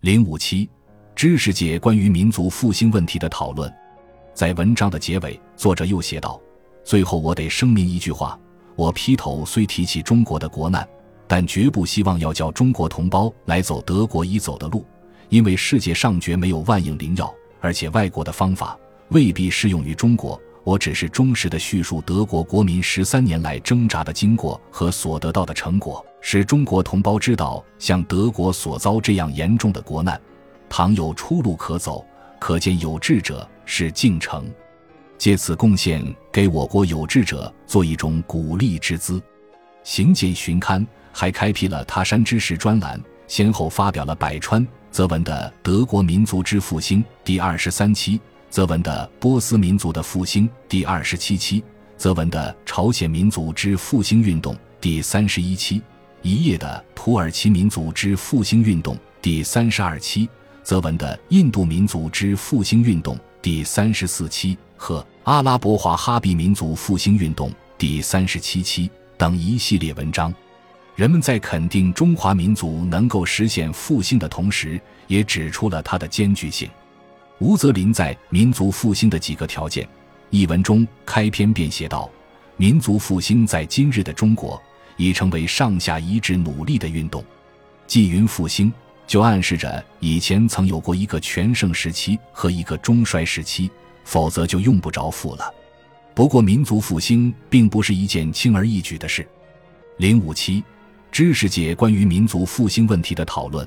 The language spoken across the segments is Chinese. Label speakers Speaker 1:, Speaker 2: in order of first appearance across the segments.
Speaker 1: 零五七，知识界关于民族复兴问题的讨论，在文章的结尾，作者又写道：“最后，我得声明一句话：我劈头虽提起中国的国难，但绝不希望要叫中国同胞来走德国已走的路，因为世界上绝没有万应灵药，而且外国的方法未必适用于中国。我只是忠实的叙述德国国民十三年来挣扎的经过和所得到的成果。”使中国同胞知道，像德国所遭这样严重的国难，倘有出路可走，可见有志者是进程。借此贡献给我国有志者做一种鼓励之资。《行简旬刊》还开辟了他山之石专栏，先后发表了百川则文的《德国民族之复兴》第二十三期，则文的《波斯民族的复兴》第二十七期，则文的《朝鲜民族之复兴运动》第三十一期。一页的土耳其民族之复兴运动第三十二期，则文的印度民族之复兴运动第三十四期和阿拉伯华哈比民族复兴运动第三十七期等一系列文章，人们在肯定中华民族能够实现复兴的同时，也指出了它的艰巨性。吴泽林在《民族复兴的几个条件》一文中开篇便写道：“民族复兴在今日的中国。”已成为上下一致努力的运动，纪云复兴就暗示着以前曾有过一个全盛时期和一个中衰时期，否则就用不着复了。不过，民族复兴并不是一件轻而易举的事。零五七，知识界关于民族复兴问题的讨论，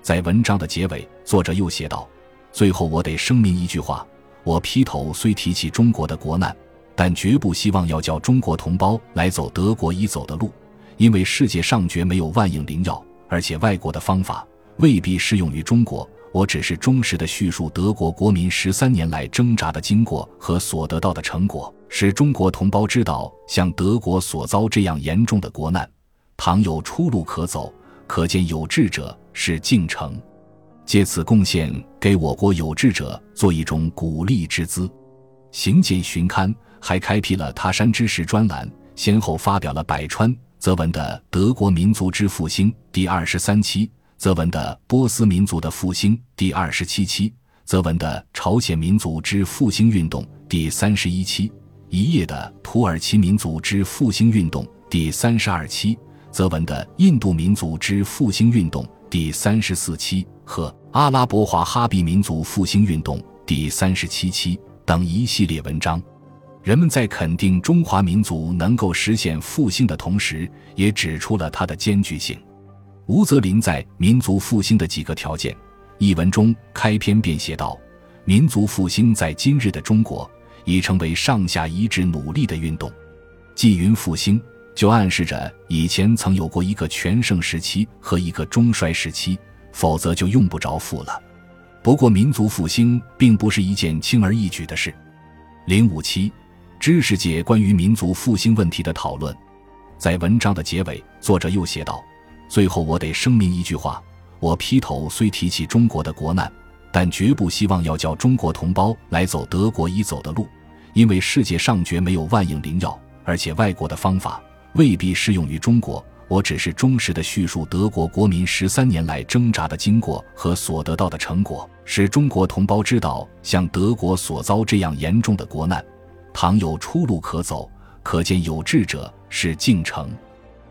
Speaker 1: 在文章的结尾，作者又写道：“最后，我得声明一句话：我劈头虽提起中国的国难，但绝不希望要叫中国同胞来走德国已走的路。”因为世界上绝没有万应灵药，而且外国的方法未必适用于中国。我只是忠实的叙述德国国民十三年来挣扎的经过和所得到的成果，使中国同胞知道，像德国所遭这样严重的国难，倘有出路可走，可见有志者是进程。借此贡献给我国有志者做一种鼓励之资。《行简旬刊》还开辟了他山之石专栏，先后发表了百川。则文的《德国民族之复兴》第二十三期，则文的《波斯民族的复兴》第二十七期，则文的《朝鲜民族之复兴运动》第三十一期，一页的《土耳其民族之复兴运动》第三十二期，则文的《印度民族之复兴运动》第三十四期和阿拉伯华哈比民族复兴运动第三十七期等一系列文章。人们在肯定中华民族能够实现复兴的同时，也指出了它的艰巨性。吴泽林在《民族复兴的几个条件》一文中开篇便写道：“民族复兴在今日的中国已成为上下一致努力的运动。纪云复兴就暗示着以前曾有过一个全盛时期和一个中衰时期，否则就用不着富了。不过，民族复兴并不是一件轻而易举的事。”零五七。知识界关于民族复兴问题的讨论，在文章的结尾，作者又写道：“最后，我得声明一句话：我劈头虽提起中国的国难，但绝不希望要叫中国同胞来走德国已走的路，因为世界上绝没有万应灵药，而且外国的方法未必适用于中国。我只是忠实的叙述德国国民十三年来挣扎的经过和所得到的成果，使中国同胞知道，像德国所遭这样严重的国难。”倘有出路可走，可见有志者是进程。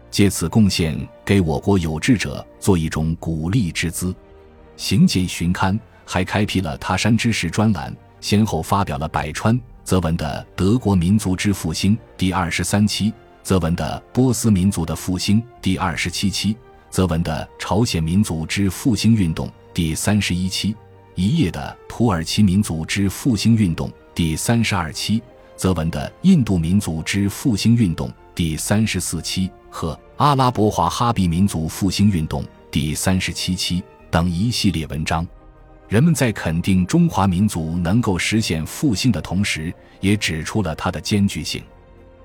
Speaker 1: 借此贡献给我国有志者做一种鼓励之资。《行简旬刊》还开辟了他山之石专栏，先后发表了百川则文的《德国民族之复兴》第二十三期，则文的《波斯民族的复兴》第二十七期，则文的《朝鲜民族之复兴运动》第三十一期，一页的《土耳其民族之复兴运动》第三十二期。则文的《印度民族之复兴运动》第三十四期和阿拉伯华哈比民族复兴运动第三十七期等一系列文章，人们在肯定中华民族能够实现复兴的同时，也指出了它的艰巨性。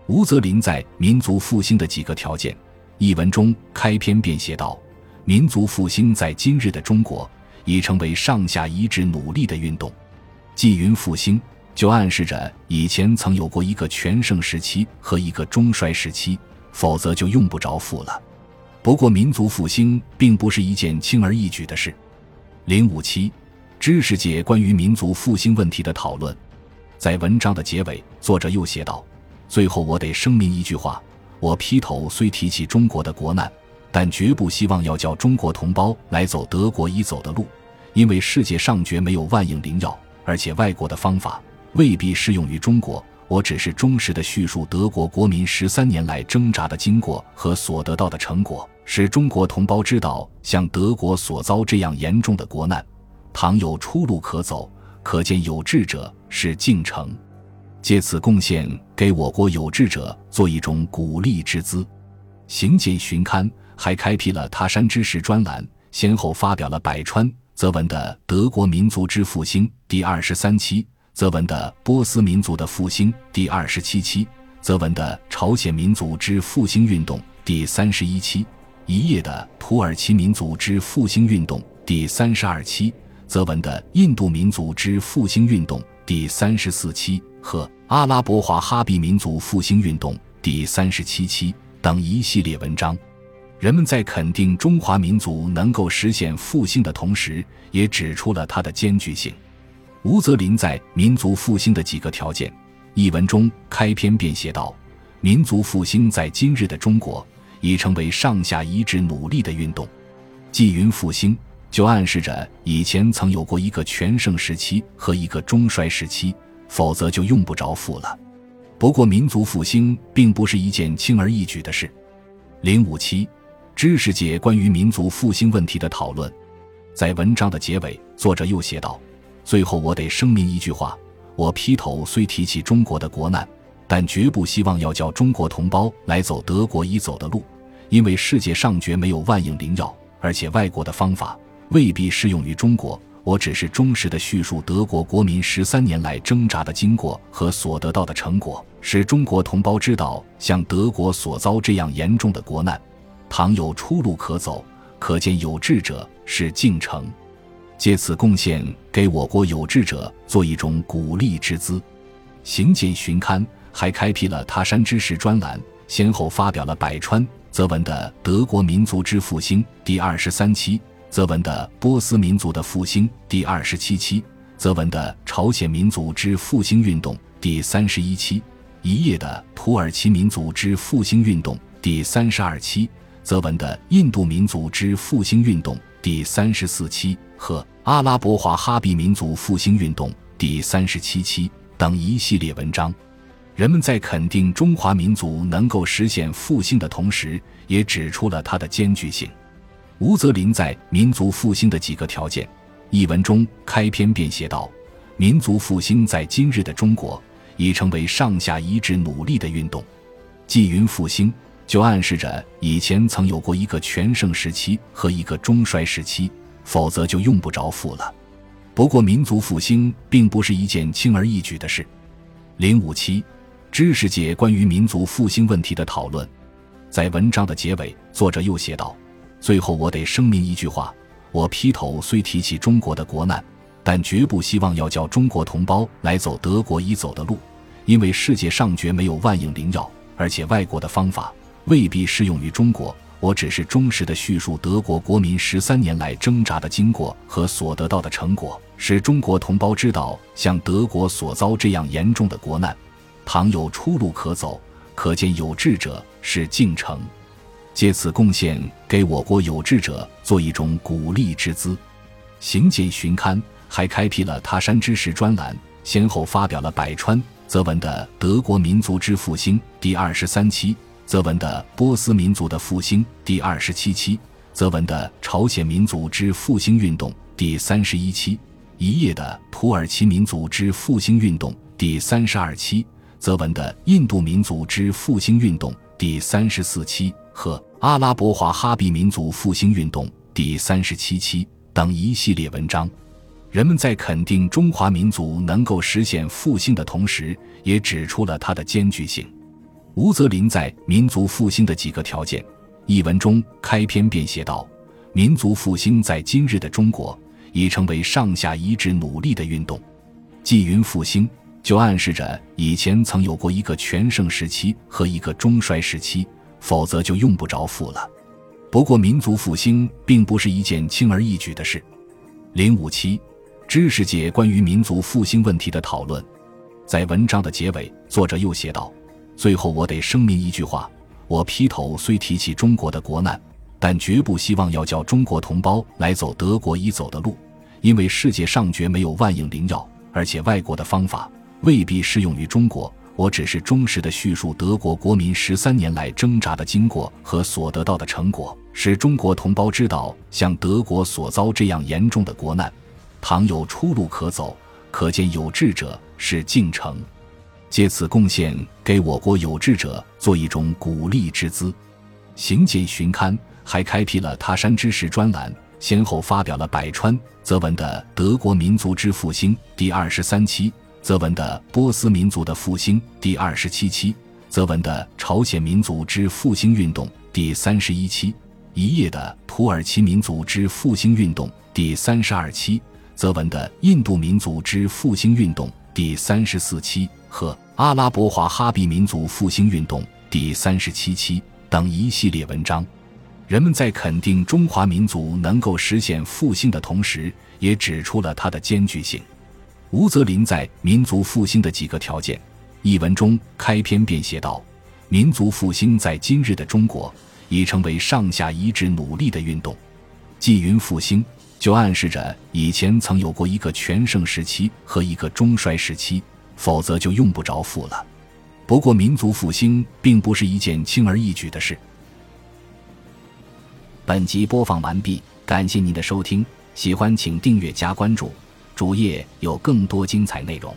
Speaker 1: 吴泽林在《民族复兴的几个条件》一文中开篇便写道：“民族复兴在今日的中国已成为上下一致努力的运动。”纪云复兴。就暗示着以前曾有过一个全盛时期和一个中衰时期，否则就用不着复了。不过，民族复兴并不是一件轻而易举的事。零五七，知识界关于民族复兴问题的讨论。在文章的结尾，作者又写道：“最后，我得声明一句话：我劈头虽提起中国的国难，但绝不希望要叫中国同胞来走德国已走的路，因为世界上绝没有万应灵药，而且外国的方法未必适用于中国。我只是忠实的叙述德国国民十三年来挣扎的经过和所得到的成果。”使中国同胞知道，像德国所遭这样严重的国难，倘有出路可走，可见有志者是进程。借此贡献给我国有志者做一种鼓励之资。行简巡刊还开辟了他山之石专栏，先后发表了百川则文的《德国民族之复兴》第二十三期，则文的《波斯民族的复兴》第二十七期，则文的《朝鲜民族之复兴运动》第三十一期。一页的土耳其民族之复兴运动第三十二期，则文的印度民族之复兴运动第三十四期和阿拉伯华哈比民族复兴运动第三十七期等一系列文章。人们在肯定中华民族能够实现复兴的同时，也指出了它的艰巨性。吴泽林在《民族复兴的几个条件》一文中开篇便写道：“民族复兴在今日的中国。”已成为上下一致努力的运动。纪云复兴，就暗示着以前曾有过一个全盛时期和一个中衰时期，否则就用不着富了。不过，民族复兴并不是一件轻而易举的事。零五七，知识界关于民族复兴问题的讨论。在文章的结尾，作者又写道：“最后，我得声明一句话：我劈头虽提起中国的国难。”但绝不希望要叫中国同胞来走德国已走的路，因为世界上绝没有万应灵药，而且外国的方法未必适用于中国。我只是忠实的叙述德国国民十三年来挣扎的经过和所得到的成果，使中国同胞知道，像德国所遭这样严重的国难，倘有出路可走，可见有志者是进程。借此贡献给我国有志者做一种鼓励之资。行简巡刊。还开辟了他山之石专栏，先后发表了百川则文的《德国民族之复兴》第二十三期，则文的《波斯民族的复兴》第二十七期，则文的《朝鲜民族之复兴运动》第三十一期，一页的《土耳其民族之复兴运动》第三十二期，则文的《印度民族之复兴运动》第三十四期和阿拉伯华哈比民族复兴运动第三十七期等一系列文章。人们在肯定中华民族能够实现复兴的同时，也指出了它的艰巨性。吴泽林在《民族复兴的几个条件》一文中开篇便写道：“民族复兴在今日的中国已成为上下一致努力的运动。”纪云复兴就暗示着以前曾有过一个全盛时期和一个中衰时期，否则就用不着复了。不过，民族复兴并不是一件轻而易举的事。零五七。知识界关于民族复兴问题的讨论，在文章的结尾，作者又写道：“最后，我得声明一句话：我劈头虽提起中国的国难，但绝不希望要叫中国同胞来走德国已走的路，因为世界上绝没有万应灵药，而且外国的方法未必适用于中国。我只是忠实的叙述德国国民十三年来挣扎的经过和所得到的成果，使中国同胞知道，像德国所遭这样严重的国难。”倘有出路可走，可见有志者是进程。借此贡献给我国有志者做一种鼓励之资。行简巡刊还开辟了他山之石专栏，先后发表了百川则文的《德国民族之复兴》第二十三期，则文的《波斯民族的复兴》第二十七期，则文的《朝鲜民族之复兴运动》第三十一期，一页的《土耳其民族之复兴运动》第三十二期。则文的《印度民族之复兴运动》第三十四期和阿拉伯华哈比民族复兴运动第三十七期等一系列文章，人们在肯定中华民族能够实现复兴的同时，也指出了它的艰巨性。吴泽林在《民族复兴的几个条件》一文中开篇便写道：“民族复兴在今日的中国已成为上下一致努力的运动。”纪云复兴。就暗示着以前曾有过一个全盛时期和一个中衰时期，否则就用不着富了。不过，民族复兴并不是一件轻而易举的事。零五七，知识界关于民族复兴问题的讨论。在文章的结尾，作者又写道：“最后，我得声明一句话：我劈头虽提起中国的国难，但绝不希望要叫中国同胞来走德国已走的路，因为世界上绝没有万应灵药，而且外国的方法未必适用于中国。我只是忠实的叙述德国国民十三年来挣扎的经过和所得到的成果。”使中国同胞知道，像德国所遭这样严重的国难，倘有出路可走，可见有志者是进程。借此贡献给我国有志者做一种鼓励之资。行简巡刊还开辟了他山之石专栏，先后发表了百川则文的《德国民族之复兴》第二十三期，则文的《波斯民族的复兴》第二十七期，则文的《朝鲜民族之复兴运动》第三十一期。一页的土耳其民族之复兴运动第三十二期，则文的印度民族之复兴运动第三十四期和阿拉伯华哈比民族复兴运动第三十七期等一系列文章。人们在肯定中华民族能够实现复兴的同时，也指出了它的艰巨性。吴泽林在《民族复兴的几个条件》一文中开篇便写道：“民族复兴在今日的中国。”已成为上下一致努力的运动。纪云复兴，就暗示着以前曾有过一个全盛时期和一个中衰时期，否则就用不着复了。不过，民族复兴并不是一件轻而易举的事。本集播放完毕，感谢您的收听，喜欢请订阅加关注，主页有更多精彩内容。